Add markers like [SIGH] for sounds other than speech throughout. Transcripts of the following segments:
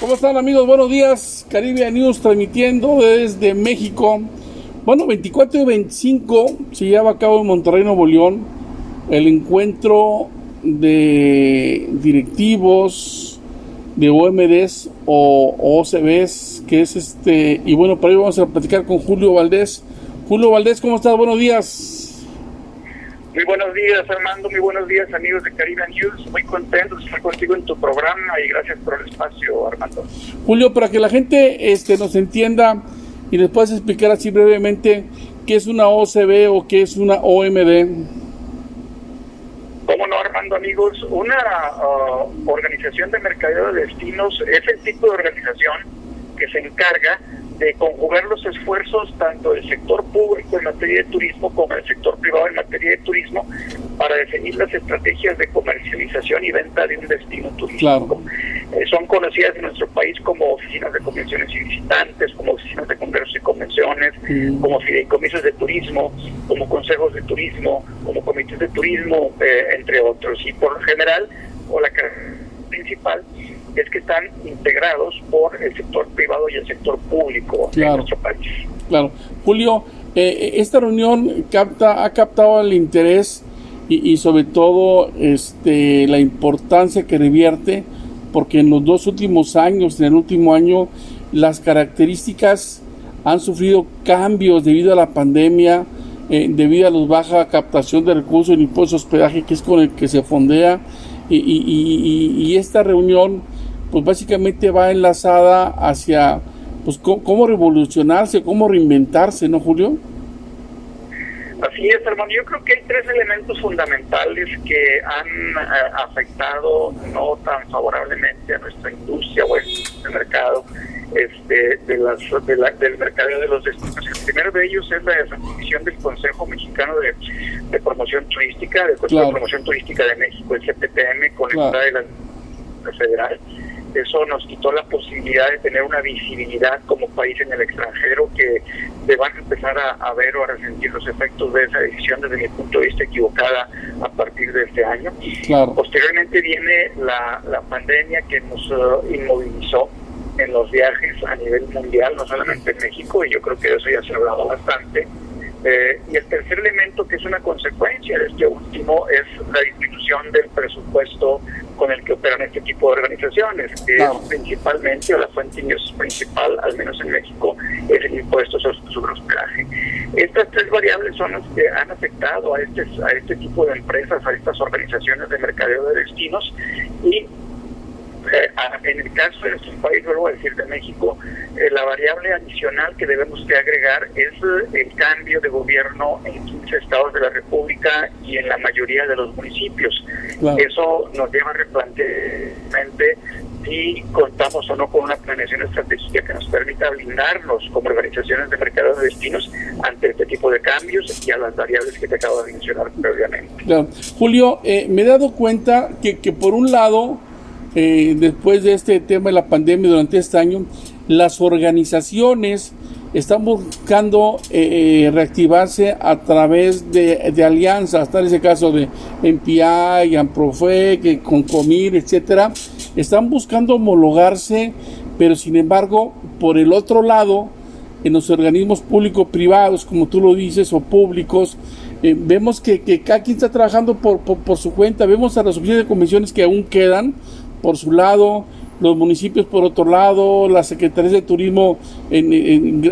¿Cómo están amigos? Buenos días. Caribe News transmitiendo desde México. Bueno, 24 y 25 se lleva a cabo en Monterrey, Nuevo León, el encuentro de directivos de OMDs o OCBs, que es este, y bueno, para ello vamos a platicar con Julio Valdés. Julio Valdés, ¿cómo estás? Buenos días. Muy buenos días, Armando. Muy buenos días, amigos de Caribe News. Muy contento de estar contigo en tu programa y gracias por el espacio, Armando. Julio, para que la gente este, nos entienda y les puedas explicar así brevemente qué es una OCB o qué es una OMD. ¿Cómo no, Armando, amigos? Una uh, organización de mercadeo de destinos es el tipo de organización que se encarga de conjugar los esfuerzos tanto del sector público en materia de turismo como del sector privado en materia de turismo para definir las estrategias de comercialización y venta de un destino turístico. Eh, son conocidas en nuestro país como oficinas de convenciones y visitantes, como oficinas de congresos y convenciones, como fideicomisos de turismo, como consejos de turismo, como comités de turismo, eh, entre otros. Y por lo general, o la principal, es que están integrados por el sector privado y el sector público en nuestro país. Claro. Julio, eh, esta reunión capta, ha captado el interés y, y, sobre todo este, la importancia que revierte, porque en los dos últimos años, en el último año, las características han sufrido cambios debido a la pandemia, eh, debido a la baja captación de recursos, el impuesto de hospedaje que es con el que se fondea, y, y, y esta reunión pues básicamente va enlazada hacia pues cómo, revolucionarse, cómo reinventarse, ¿no, Julio? Así es, hermano. Yo creo que hay tres elementos fundamentales que han eh, afectado no tan favorablemente a nuestra industria o el mercado este, de las, del mercado de los destinos. El primero de ellos es la definición del Consejo Mexicano de, Promoción Turística, del Consejo de Promoción Turística de México, el CPTM, con la de la federal eso nos quitó la posibilidad de tener una visibilidad como país en el extranjero que le van a empezar a, ver o a resentir los efectos de esa decisión desde mi punto de vista equivocada a partir de este año. Posteriormente viene la, la pandemia que nos uh, inmovilizó en los viajes a nivel mundial, no solamente en México, y yo creo que de eso ya se ha hablado bastante. Eh, y el tercer elemento, que es una consecuencia de este último, es la disminución del presupuesto con el que operan este tipo de organizaciones, que es principalmente, o la fuente principal, al menos en México, es el impuesto sobre hospedaje. Estas tres variables son las que han afectado a este, a este tipo de empresas, a estas organizaciones de mercadeo de destinos y en el caso de nuestro país, vuelvo a decir de México, eh, la variable adicional que debemos de agregar es eh, el cambio de gobierno en 15 estados de la República y en la mayoría de los municipios. Eso nos lleva a replantear si contamos o no con una planeación estratégica que nos permita blindarnos como organizaciones de mercado de destinos ante este tipo de cambios y a las variables que te acabo de mencionar previamente. Julio, me he dado cuenta que, que por un lado, eh, después de este tema de la pandemia durante este año, las organizaciones están buscando eh, eh, reactivarse a través de, de, alianzas, tal ese caso de MPI, AMPROFE, con Comir, etcétera, están buscando homologarse, pero sin embargo, por el otro lado, en los organismos público-privados, como tú lo dices, o públicos, vemos que, que, cada quien está trabajando por, por, por, su cuenta, vemos a las oficinas de convenciones que aún quedan, por su lado, los municipios por otro lado, las secretarías de turismo, en,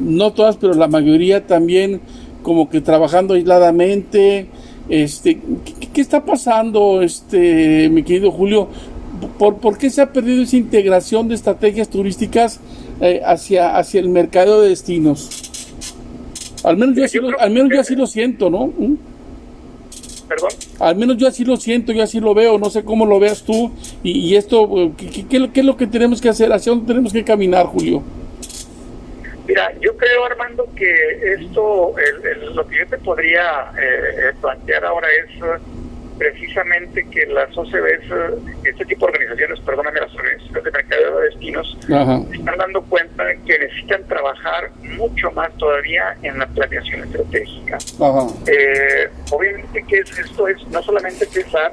no todas, pero la mayoría también como que trabajando aisladamente. Este, ¿qué, está pasando, este, mi querido Julio? ¿Por, ¿Por, qué se ha perdido esa integración de estrategias turísticas eh, hacia, hacia el mercado de destinos? Al menos yo así lo, al menos yo así lo siento, ¿no? ¿Mm? Perdón. Al menos yo así lo siento, yo así lo veo, no sé cómo lo veas tú. Y, esto, ¿qué, es lo que tenemos que hacer? ¿Hacia dónde tenemos que caminar, Julio? Mira, yo creo, Armando, que esto, lo que yo te podría eh, plantear ahora es precisamente que las OCBs, este tipo de organizaciones, perdóname, las organizaciones de mercadeo de destinos, están dando cuenta que necesitan trabajar mucho más todavía en la planeación estratégica. Eh, obviamente que esto es no solamente pensar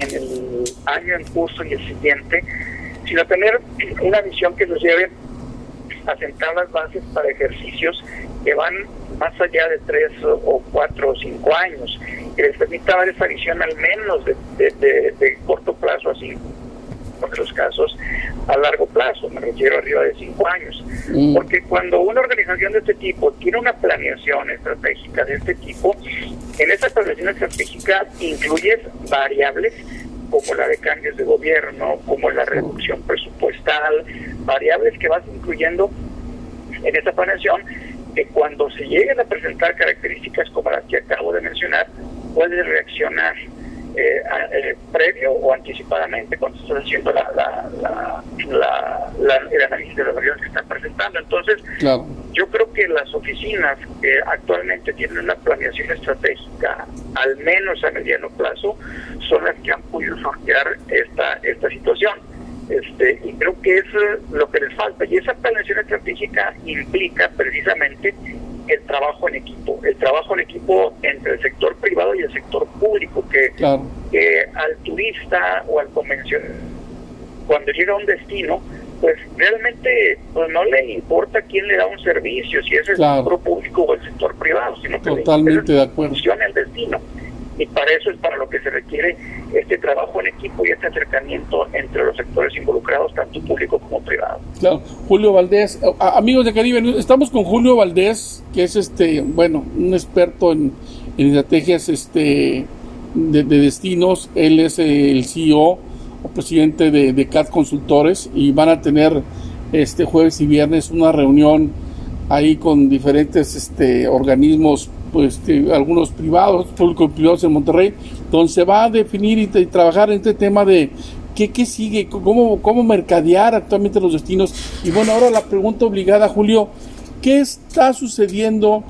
en el año en curso y el siguiente, sino tener una visión que nos lleve a sentar las bases para ejercicios que van más allá de tres o cuatro o cinco años, que les permita dar esa visión al menos de, de, corto plazo, así en los casos a largo plazo, me refiero arriba de cinco años. Mm. Porque cuando una organización de este tipo tiene una planeación estratégica de este tipo, en esa planeación estratégica incluyes variables como la de cambios de gobierno, como la reducción presupuestal, variables que vas incluyendo en esa planeación que cuando se lleguen a presentar características como las que acabo de mencionar, puedes reaccionar eh, eh, previo o anticipadamente cuando estás haciendo la, la, la, el análisis de las variables que están presentando. Entonces, yo creo que las oficinas que actualmente tienen una planeación estratégica, al menos a mediano plazo, son las que han podido sortear esta, esta situación. Este, y creo que es lo que les falta. Y esa planeación estratégica implica precisamente el trabajo en equipo, el trabajo en equipo entre el sector privado y el sector público, que, que al turista o al convencional, cuando llega a un destino, pues realmente pues no le importa quién le da un servicio, si es el sector público o el sector privado, sino que Totalmente de acuerdo. funciona el destino. Y para eso es para lo que se requiere este trabajo en equipo y este acercamiento entre los sectores involucrados, tanto público como privado. Claro, Julio Valdés, amigos de Caribe, estamos con Julio Valdés, que es este, bueno, un experto en, estrategias este de, destinos, él es el CEO o presidente de, de CAD Consultores y van a tener este jueves y viernes una reunión ahí con diferentes este, organismos pues, algunos privados, públicos privados en Monterrey, donde se va a definir y, trabajar en este tema de qué, qué sigue, cómo, cómo mercadear actualmente los destinos. Y bueno, ahora la pregunta obligada, Julio, ¿qué está sucediendo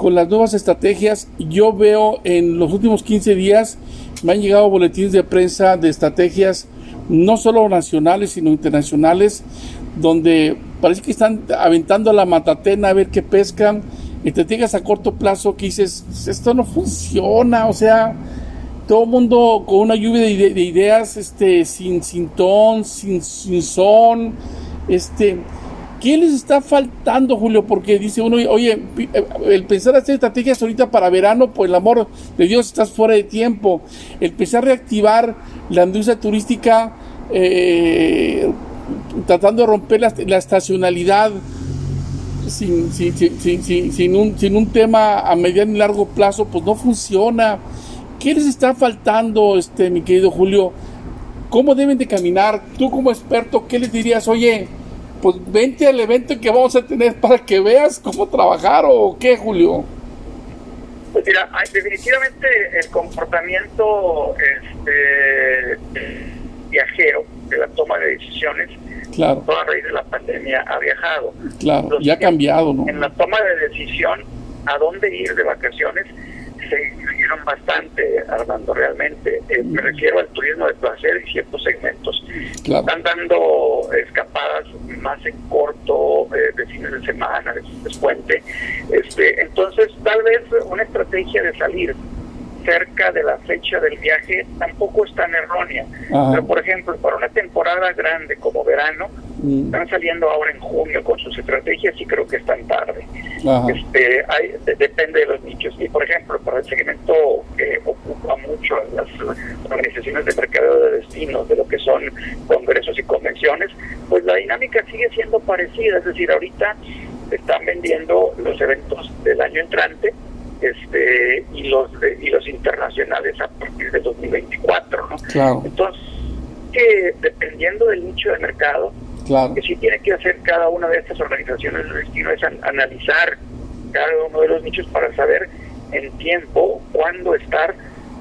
con las nuevas estrategias? Yo veo en los últimos 15 días, me han llegado boletines de prensa de estrategias no solo nacionales, sino internacionales, donde parece que están aventando la matatena a ver qué pescan y te digas a corto plazo que dices, esto no funciona, o sea, todo el mundo con una lluvia de, ideas, este, sin, sin ton, sin, sin son, este, ¿qué les está faltando, Julio? Porque dice uno, oye, eh, el pensar hacer estrategias ahorita para verano, pues el amor de Dios estás fuera de tiempo. El pensar reactivar la industria turística, eh, tratando de romper la, la estacionalidad, sin, sin, sin, sin, un, sin un tema a mediano y largo plazo, pues no funciona. ¿Qué les está faltando, este, mi querido Julio? ¿Cómo deben de caminar? Tú como experto, ¿qué les dirías? Oye, pues vente al evento que vamos a tener para que veas cómo trabajar o qué, Julio. Pues mira, definitivamente el comportamiento este, viajero de la toma de decisiones claro. toda raíz de la pandemia ha viajado. Claro, y ha cambiado, ¿no? En la toma de decisión a dónde ir de vacaciones se bastante, Armando, realmente. Eh, me refiero al turismo de placer y ciertos segmentos. Están dando escapadas más en corto, eh, de fines de semana, de, de puente. Este, entonces, tal vez una estrategia de salir cerca de la fecha del viaje tampoco es tan errónea. Pero, por ejemplo, para una temporada grande como verano. Están saliendo ahora en junio con sus estrategias y creo que están tarde. Este, hay, depende de los nichos. Y, por ejemplo, para el segmento que ocupa mucho las organizaciones de mercado de destinos, de lo que son congresos y convenciones, pues la dinámica sigue siendo parecida. Es decir, ahorita están vendiendo los eventos del año entrante este y los y los internacionales a partir de 2024 ¿no? entonces que dependiendo del nicho de mercado que sí tiene que hacer cada una de estas organizaciones de destino es analizar cada uno de los nichos para saber en tiempo cuándo estar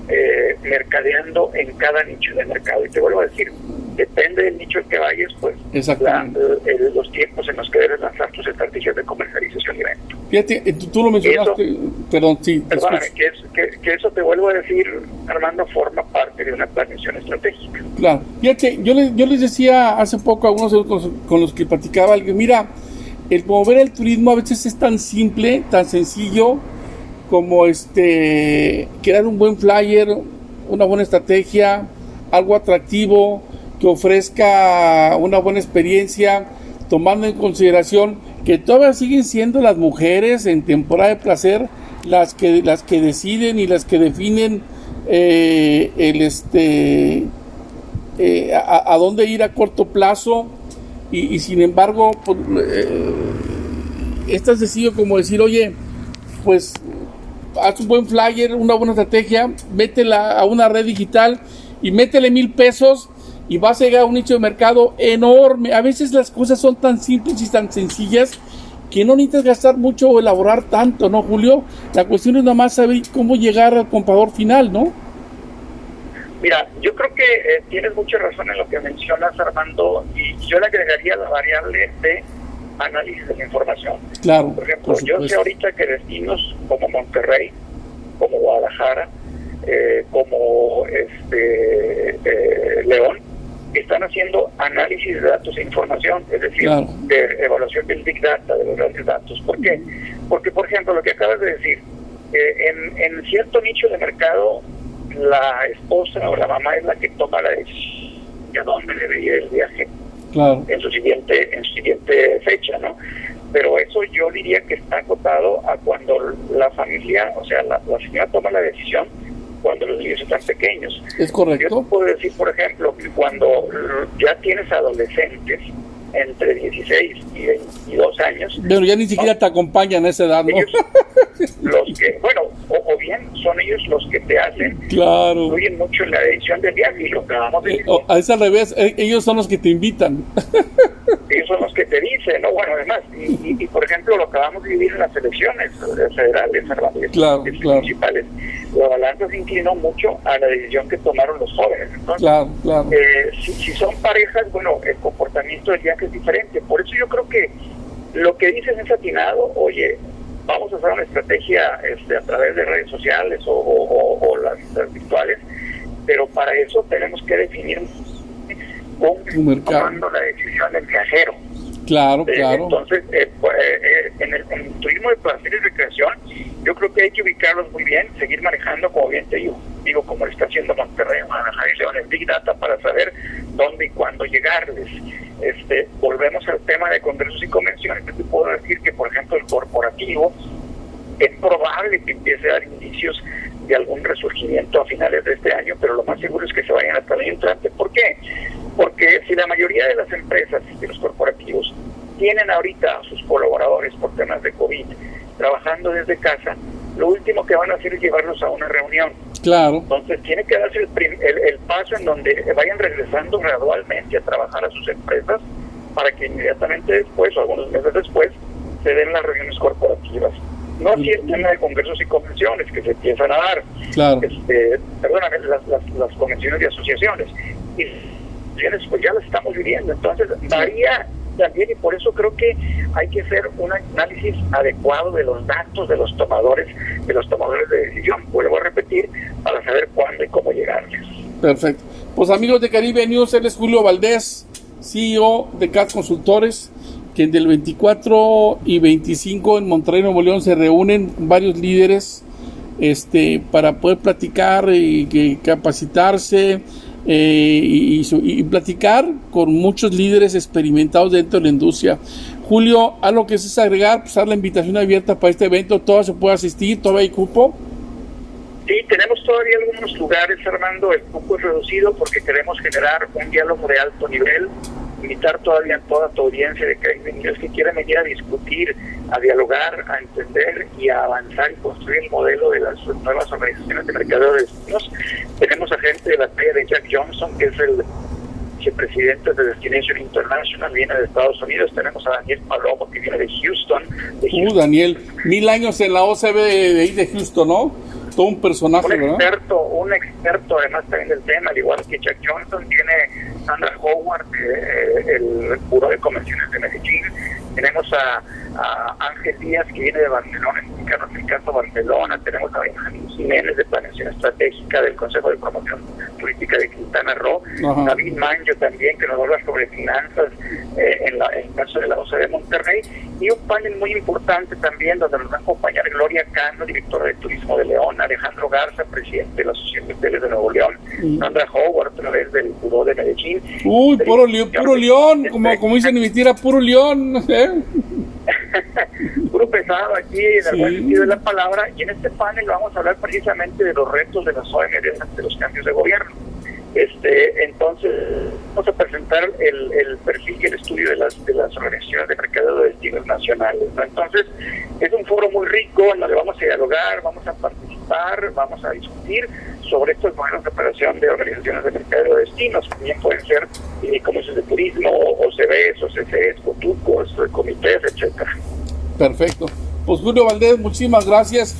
eh, mercadeando en cada nicho de mercado. Y te vuelvo a decir depende del nicho en que vayas, pues los tiempos en los que debes lanzar tus estrategias de comercialización y venta. Fíjate, tú, lo mencionaste, perdón, sí. Perdóname, que, eso te vuelvo a decir, Armando, forma parte de una planeación estratégica. Claro, fíjate, yo, les, yo les decía hace poco a algunos con los, que platicaba, mira, el mover el turismo a veces es tan simple, tan sencillo, como este crear un buen flyer, una buena estrategia, algo atractivo, que ofrezca una buena experiencia, tomando en consideración que todavía siguen siendo las mujeres en temporada de placer las que las que deciden y las que definen eh, el este eh, a, dónde ir a corto plazo. Y, sin embargo pues, eh, es como decir oye pues haz un buen flyer una buena estrategia métela a una red digital y métele mil pesos y vas a llegar a un nicho de mercado enorme. A veces las cosas son tan simples y tan sencillas que no necesitas gastar mucho o elaborar tanto, ¿no, Julio? La cuestión es nada más saber cómo llegar al comprador final, ¿no? Mira, yo creo que eh, tienes mucha razón en lo que mencionas, Armando, y yo le agregaría la variable de análisis de la información. Claro. Por ejemplo, yo sé ahorita que destinos como Monterrey, como Guadalajara, eh, como este haciendo análisis de datos e información, es decir, de evaluación del Big Data, de los grandes datos. ¿Por qué? Porque, por ejemplo, lo que acabas de decir, eh, en, cierto nicho de mercado, la esposa o la mamá es la que toma la decisión de a dónde debe ir el viaje en su siguiente en su siguiente fecha, ¿no? Pero eso yo diría que está acotado a cuando la familia, o sea, la, la señora toma la decisión cuando los niños están pequeños. Es correcto. Yo puedo decir, por ejemplo, que cuando ya tienes adolescentes entre 16 y 22 años. Pero ya ni siquiera te acompañan a esa edad, ¿no? los que, bueno, o, bien son ellos los que te hacen, claro. influyen mucho en la decisión del viaje y lo que vamos a decir. Eh, a es al revés, eh, ellos son los que te invitan. [LAUGHS] que te dicen, ¿no? Bueno, además, y, por ejemplo, lo acabamos de vivir en las elecciones federales, claro, claro. municipales, la balanza se inclinó mucho a la decisión que tomaron los jóvenes. Entonces, claro, claro. Eh, si, si, son parejas, bueno, el comportamiento del viaje es diferente. Por eso yo creo que lo que dicen es atinado, oye, vamos a hacer una estrategia este, a través de redes sociales o, las, virtuales, pero para eso tenemos que definir cómo tomando la decisión del viajero. Claro, eh, claro. Entonces, eh, pues, eh, en, el, turismo de placer y recreación, yo creo que hay que ubicarlos muy bien, seguir manejando, como bien te digo, digo como lo está haciendo Monterrey, Guadalajara y León, en Big Data para saber dónde y cuándo llegarles. Este, volvemos al tema de congresos y convenciones. Te puedo decir que, por ejemplo, el corporativo es probable que empiece a dar indicios de algún resurgimiento a finales de este año, pero lo más seguro es que se vayan hasta el entrante. ¿Por qué? Porque si la mayoría de las empresas y los corporativos tienen ahorita a sus colaboradores por temas de COVID trabajando desde casa, lo último que van a hacer es llevarlos a una reunión. Claro. Entonces tiene que darse el, paso en donde vayan regresando gradualmente a trabajar a sus empresas para que inmediatamente después o algunos meses después se den las reuniones corporativas. No así el tema de congresos y convenciones que se empiezan a dar. Claro. Este, perdóname, las, las, convenciones y asociaciones. Y pues ya las estamos viviendo. Entonces varía también y por eso creo que hay que hacer un análisis adecuado de los datos de los tomadores, de los tomadores de decisión. Vuelvo a repetir para saber cuándo y cómo llegarles. Perfecto. Pues amigos de Caribe News, él es Julio Valdés, CEO de CAT Consultores, que del 24 y 25 en Monterrey, Nuevo León se reúnen varios líderes este, para poder platicar y capacitarse, eh, y, platicar con muchos líderes experimentados dentro de la industria. Julio, a lo que es agregar, pues dar la invitación abierta para este evento, todo se puede asistir, todavía hay cupo. Sí, tenemos todavía algunos lugares, Armando, el cupo es reducido porque queremos generar un diálogo de alto nivel invitar todavía a toda tu audiencia de que hay niños que quieren venir a discutir, a dialogar, a entender y a avanzar y construir el modelo de las nuevas organizaciones de mercado de destinos. Tenemos a gente de la talla de Jack Johnson, que es el vicepresidente de Destination International, viene de Estados Unidos. Tenemos a Daniel Palomo, que viene de Houston. Uh, Daniel, mil años en la OCB de, de Houston, ¿no? todo un personaje, un experto, Un experto además también del tema, al igual que Jack Johnson, tiene Sandra Howard, eh, el Buró de Convenciones de Medellín, tenemos a, Ángel Díaz, que viene de Barcelona, en el caso Barcelona, tenemos a Benjamín Jiménez de Planeación Estratégica del Consejo de Promoción Turística de Quintana Roo, David Manjo también, que nos habla sobre finanzas eh, en, el caso de la OCE de Monterrey, y un panel muy importante también donde nos va a acompañar Gloria Cano, directora de Turismo de León, Alejandro Garza, presidente de la Asociación de Hoteles de Nuevo León, Sandra Howard a través del Buró de Medellín. Uy, puro, león, puro león, como, como dicen en mi tira, puro león. ¿eh? [LAUGHS] puro pesado aquí en el buen sentido de la palabra. Y en este panel vamos a hablar precisamente de los retos de las OMB ante los cambios de gobierno. Este, entonces, vamos a presentar el, el, perfil y el estudio de las, de las organizaciones de mercado de destinos nacionales. Entonces, es un foro muy rico en donde vamos a dialogar, vamos a participar, vamos a discutir sobre estos modelos de operación de organizaciones de mercado de destinos. También pueden ser eh, de turismo, OCBs, OCCs, COTUCOS, comités, etcétera. Perfecto. Pues Julio Valdés, muchísimas gracias.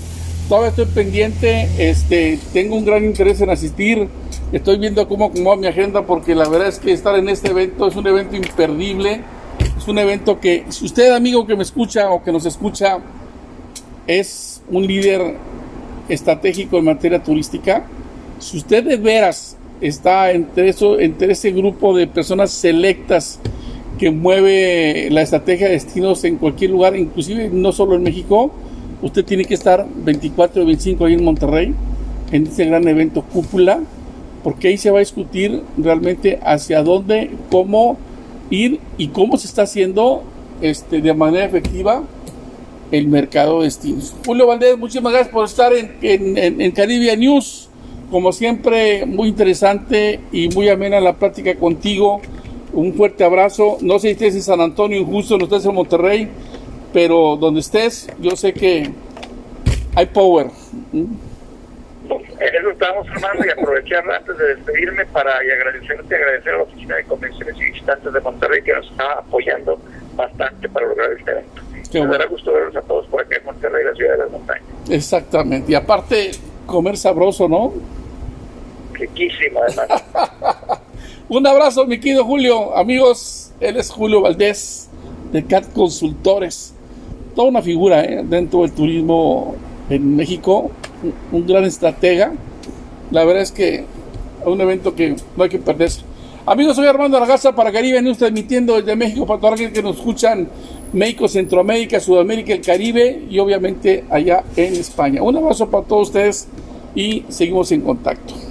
Todavía estoy pendiente, este, tengo un gran interés en asistir Estoy viendo cómo acomoda mi agenda porque la verdad es que estar en este evento es un evento imperdible. Es un evento que, si usted, amigo que me escucha o que nos escucha, es un líder estratégico en materia turística, si usted de veras está entre, eso, entre ese grupo de personas selectas que mueve la estrategia de destinos en cualquier lugar, inclusive no solo en México, usted tiene que estar 24 y 25 ahí en Monterrey, en este gran evento cúpula porque ahí se va a discutir realmente hacia dónde, cómo ir y cómo se está haciendo este, de manera efectiva el mercado de destinos. Julio Valdés, muchísimas gracias por estar en, en, News. Como siempre, muy interesante y muy amena la plática contigo. Un fuerte abrazo. No sé si estés en San Antonio, injusto, no estés en Monterrey, pero donde estés, yo sé que hay power. En eso estamos, Armando, y aprovechar antes de despedirme para y agradecerte, agradecer a la Oficina de Convenciones y Visitantes de Monterrey que nos está apoyando bastante para lograr este evento. Qué Me dará gusto verlos a todos por acá en Monterrey, la ciudad de las montañas. Exactamente, y aparte, comer sabroso, ¿no? [LAUGHS] Un abrazo, mi querido Julio. Amigos, él es Julio Valdés, de CAT Consultores. Toda una figura ¿eh? dentro del turismo en México un gran estratega. La verdad es que es un evento que no hay que perderse. Amigos, soy Armando Argaza para Caribe News, transmitiendo desde México para todos aquellos que nos escuchan, México, Centroamérica, Sudamérica, el Caribe y obviamente allá en España. Un abrazo para todos ustedes y seguimos en contacto.